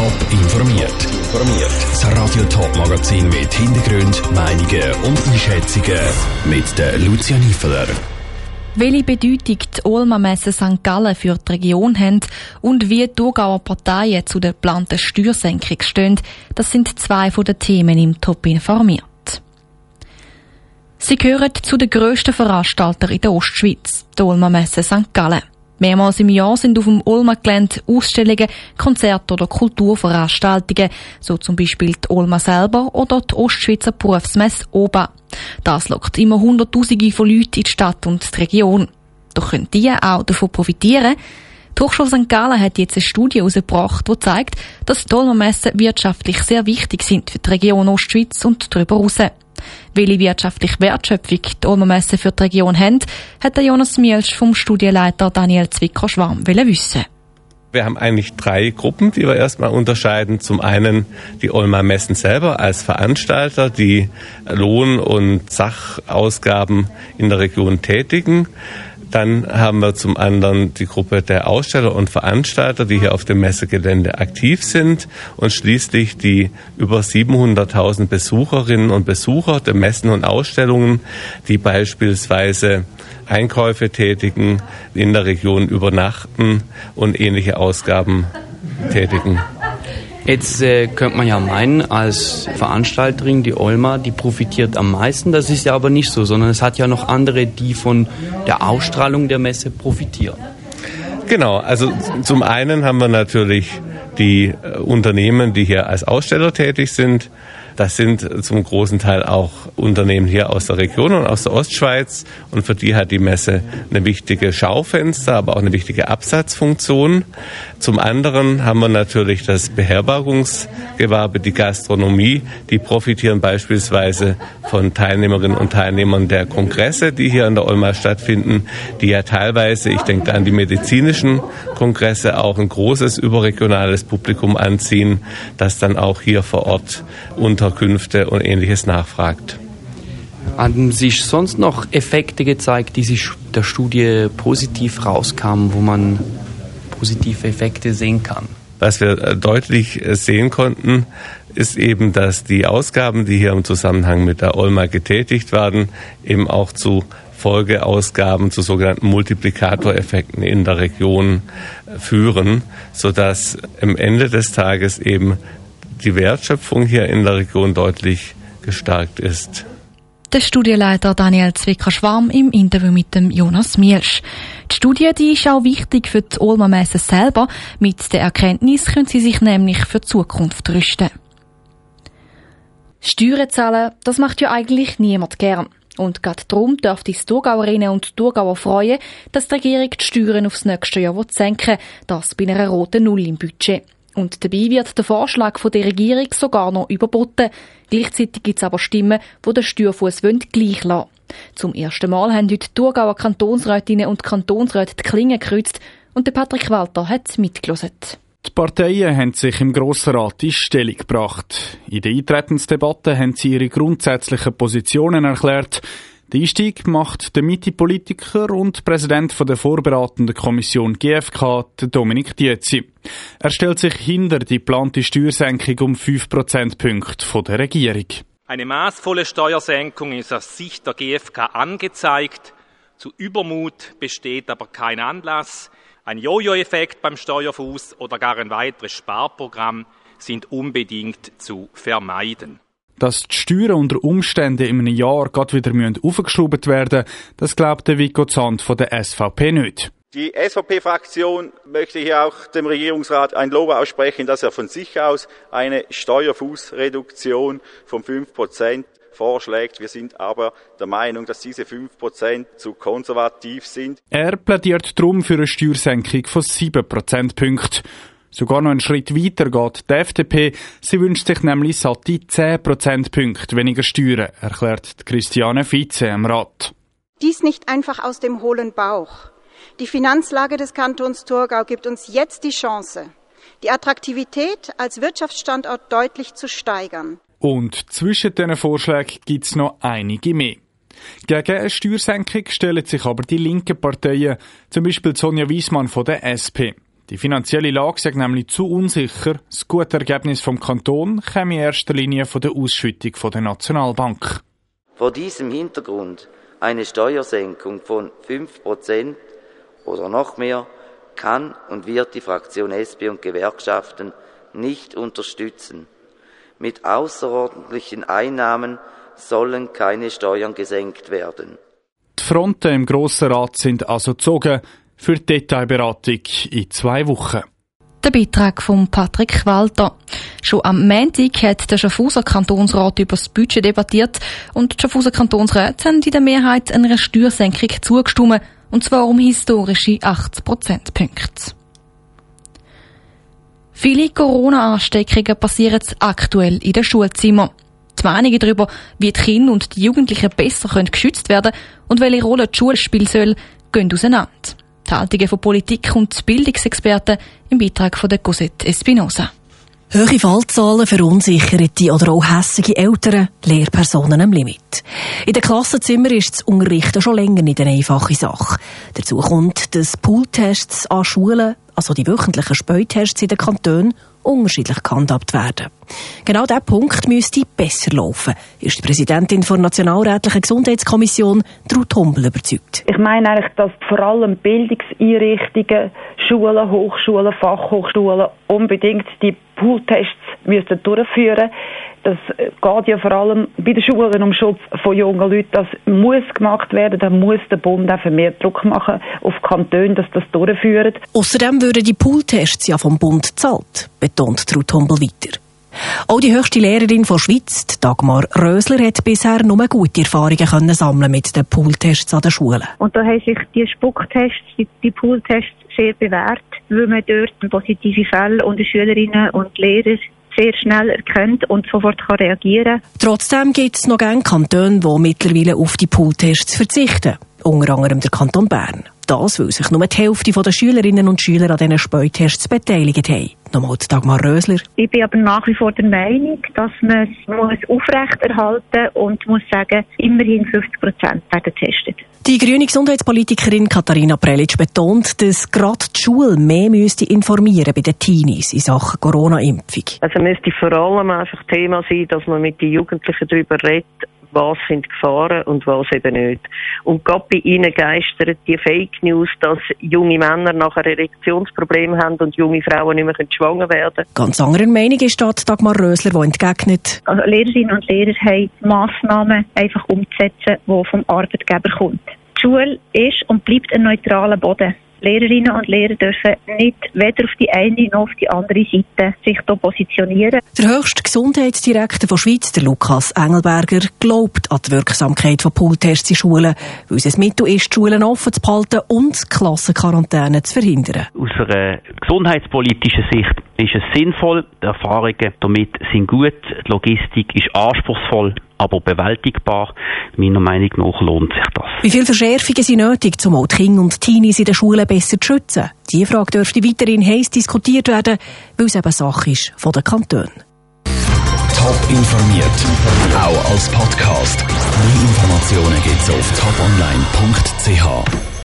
Top informiert. Informiert. Das Radio Top Magazin mit Hintergrund, Meinungen und Einschätzungen mit der Lucia Niefeler. Welche Bedeutung die Ulmer Messe St. Gallen für die Region haben und wie die Thurgauer Parteien zu der geplanten Steuersenkung stehen, das sind zwei von den Themen im Top informiert. Sie gehören zu den grössten Veranstaltern in der Ostschweiz, die Ulmer Messe St. Gallen. Mehrmals im Jahr sind auf dem Ulmer Gelände Ausstellungen, Konzerte oder Kulturveranstaltungen, so zum Beispiel die Ulma selber oder die Ostschweizer Berufsmesse OBA. Das lockt immer Hunderttausende von Leuten in die Stadt und die Region. Doch können die auch davon profitieren. Die Hochschule St. Gallen hat jetzt eine Studie herausgebracht, die zeigt, dass die Ulmermessen wirtschaftlich sehr wichtig sind für die Region Ostschweiz und darüber hinaus. Welche wirtschaftliche Wertschöpfung die Ulmermessen für die Region haben, hat Jonas Mielsch vom Studienleiter Daniel Zwicker-Schwarm wissen. Wir haben eigentlich drei Gruppen, die wir erstmal unterscheiden. Zum einen die Olmer Messen selber als Veranstalter, die Lohn- und Sachausgaben in der Region tätigen. Dann haben wir zum anderen die Gruppe der Aussteller und Veranstalter, die hier auf dem Messegelände aktiv sind. Und schließlich die über 700.000 Besucherinnen und Besucher der Messen und Ausstellungen, die beispielsweise Einkäufe tätigen, in der Region übernachten und ähnliche Ausgaben tätigen. Jetzt äh, könnte man ja meinen, als Veranstalterin, die Olma, die profitiert am meisten. Das ist ja aber nicht so, sondern es hat ja noch andere, die von der Ausstrahlung der Messe profitieren. Genau, also zum einen haben wir natürlich die äh, Unternehmen, die hier als Aussteller tätig sind. Das sind zum großen Teil auch Unternehmen hier aus der Region und aus der Ostschweiz. Und für die hat die Messe eine wichtige Schaufenster, aber auch eine wichtige Absatzfunktion. Zum anderen haben wir natürlich das Beherbergungsgewerbe, die Gastronomie. Die profitieren beispielsweise von Teilnehmerinnen und Teilnehmern der Kongresse, die hier in der Olma stattfinden, die ja teilweise, ich denke an die medizinischen Kongresse, auch ein großes überregionales Publikum anziehen, das dann auch hier vor Ort unter Unterkünfte und ähnliches nachfragt. Haben sich sonst noch Effekte gezeigt, die sich der Studie positiv rauskamen, wo man positive Effekte sehen kann? Was wir äh, deutlich äh, sehen konnten, ist eben, dass die Ausgaben, die hier im Zusammenhang mit der Olma getätigt werden, eben auch zu Folgeausgaben, zu sogenannten Multiplikatoreffekten in der Region äh, führen, sodass am Ende des Tages eben die Wertschöpfung hier in der Region deutlich gestärkt ist. Der Studienleiter Daniel Zwicker-Schwarm im Interview mit dem Jonas Mielsch. Die Studie die ist auch wichtig für die Ulmer Messe selber. Mit der Erkenntnis können sie sich nämlich für die Zukunft rüsten. Steuern zahlen, das macht ja eigentlich niemand gern. Und gerade darum dürfte die Thurgauerinnen und Thurgauer freuen, dass die Regierung die Steuern aufs nächste Jahr senken will. Das bei einer roten Null im Budget. Und dabei wird der Vorschlag von der Regierung sogar noch überboten. Gleichzeitig gibt es aber Stimmen, die den Steuerfuss gleich lassen Zum ersten Mal haben heute die Thurgauer Kantonsrätinnen und Kantonsräte die Klinge gekreuzt und der Patrick Walter hat mitgelesen. Die Parteien haben sich im Grossen Rat in Stellung gebracht. In der Eintretensdebatte haben sie ihre grundsätzlichen Positionen erklärt. Den Einstieg macht der Mitte-Politiker und Präsident der vorbereitenden Kommission GfK, Dominik Dietzi. Er stellt sich hinter die geplante Steuersenkung um 5 Prozentpunkte der Regierung. Eine maßvolle Steuersenkung ist aus Sicht der GfK angezeigt. Zu Übermut besteht aber kein Anlass. Ein Jojo-Effekt beim Steuerfuß oder gar ein weiteres Sparprogramm sind unbedingt zu vermeiden. Dass die Steuern unter Umständen in einem Jahr gerade wieder aufgeschraubt werden das glaubt der Vico Zand von der SVP nicht. Die SVP-Fraktion möchte hier auch dem Regierungsrat ein Lob aussprechen, dass er von sich aus eine Steuerfußreduktion von 5 Prozent vorschlägt. Wir sind aber der Meinung, dass diese 5 Prozent zu konservativ sind. Er plädiert darum für eine Steuersenkung von 7 Prozentpunkten. Sogar noch einen Schritt weiter geht die FDP. Sie wünscht sich nämlich satte 10 Prozentpunkte weniger Steuern, erklärt Christiane Vize im Rat. Dies nicht einfach aus dem hohlen Bauch. Die Finanzlage des Kantons Thurgau gibt uns jetzt die Chance, die Attraktivität als Wirtschaftsstandort deutlich zu steigern. Und zwischen diesen Vorschlägen gibt es noch einige mehr. Gegen eine Steuersenkung stellen sich aber die linken Parteien, zum Beispiel Sonja Wiesmann von der SP. Die finanzielle Lage sei nämlich zu unsicher. Das gute Ergebnis vom Kanton käme in erster Linie von der Ausschüttung von der Nationalbank. Vor diesem Hintergrund eine Steuersenkung von 5% oder noch mehr kann und wird die Fraktion SP und Gewerkschaften nicht unterstützen. Mit außerordentlichen Einnahmen sollen keine Steuern gesenkt werden. Die Fronten im Grossen Rat sind also gezogen für die Detailberatung in zwei Wochen. Der Beitrag von Patrick Walter. Schon am Montag hat der Schaffhauser Kantonsrat über das Budget debattiert und die Schaffhauser Kantonsräte haben in der Mehrheit einer Steuersenkung zugestimmt, und zwar um historische 80 Prozentpunkte. Viele Corona-Ansteckungen passieren aktuell in den Schulzimmern. Die Meinungen darüber, wie die Kinder und die Jugendlichen besser geschützt werden und welche Rolle die Schule spielen soll, gehen auseinander. Die Haltungen von Politik und Bildungsexperten im Beitrag von der Cosette Espinosa. Hohe Fallzahlen, verunsicherte oder auch hässige Eltern, Lehrpersonen am Limit. In den Klassenzimmern ist das Unterrichten schon länger nicht eine einfache Sache. Dazu kommt, dass Pooltests an Schulen, also die wöchentlichen Späutests in den Kantonen, unterschiedlich gehandhabt werden. Genau dieser Punkt müsste besser laufen, ist die Präsidentin der Nationalrätlichen Gesundheitskommission, Ruth Humbel, überzeugt. Ich meine eigentlich, dass vor allem Bildungseinrichtungen, Schulen, Hochschulen, Fachhochschulen unbedingt die Pooltests durchführen das geht ja vor allem bei den Schulen um Schutz von jungen Leuten. Das muss gemacht werden. Da muss der Bund auch mehr Druck machen auf die Kantone, dass das durchführen. Außerdem würden die Pooltests ja vom Bund gezahlt, betont Ruth Humbel weiter. Auch die höchste Lehrerin von Schweiz, Dagmar Rösler, hat bisher nur gute Erfahrungen können sammeln mit den Pooltests an den Schulen. Und da haben sich die Spucktests, die, die Pooltests sehr bewährt, weil man dort positive Fälle unter Schülerinnen und Lehrer sehr schnell erkennt und sofort kann reagieren Trotzdem gibt es noch gerne Kantone, die mittlerweile auf die Pooltests verzichten. Unter anderem der Kanton Bern. Das, weil sich nur die Hälfte der Schülerinnen und Schüler an diesen Späutests beteiligt haben. Nochmal Dagmar Rösler. Ich bin aber nach wie vor der Meinung, dass man es aufrechterhalten und muss sagen, immerhin 50 Prozent werden getestet. Die grüne Gesundheitspolitikerin Katharina Prelitsch betont, dass gerade die Schule mehr müsste informieren bei den Teenies in Sachen Corona-Impfung. Also müsste vor allem einfach Thema sein, dass man mit den Jugendlichen darüber redet, was sind Gefahren und was eben nicht. Und gerade bei ihnen geistert die Fake News, dass junge Männer nachher Erektionsprobleme haben und junge Frauen nicht mehr schwanger werden können. Ganz anderer Meinung ist dort Dagmar Rösler, die entgegnet. Also Lehrerinnen und Lehrer haben Massnahmen einfach umzusetzen, die vom Arbeitgeber kommen. Die Schule ist und bleibt ein neutraler Boden. Lehrerinnen und Lehrer dürfen nicht weder auf die eine noch auf die andere Seite sich da positionieren. Der höchste Gesundheitsdirektor von Schweiz, der Lukas Engelberger, glaubt an die Wirksamkeit von Pooltests in Schulen, weil es ein Mittel ist, die Schulen offen zu behalten und Klassenquarantäne zu verhindern. Aus einer gesundheitspolitischen Sicht ist es sinnvoll, die Erfahrungen damit sind gut, die Logistik ist anspruchsvoll, aber bewältigbar. Meiner Meinung nach lohnt sich das. Wie viele Verschärfungen sind nötig, um auch die Kinder und Teenies in den Schulen besser zu schützen? Diese Frage dürfte weiterhin heiß diskutiert werden, weil es eben Sache ist von den Kantonen. Top informiert, auch als Podcast. Mehr Informationen gibt es auf toponline.ch.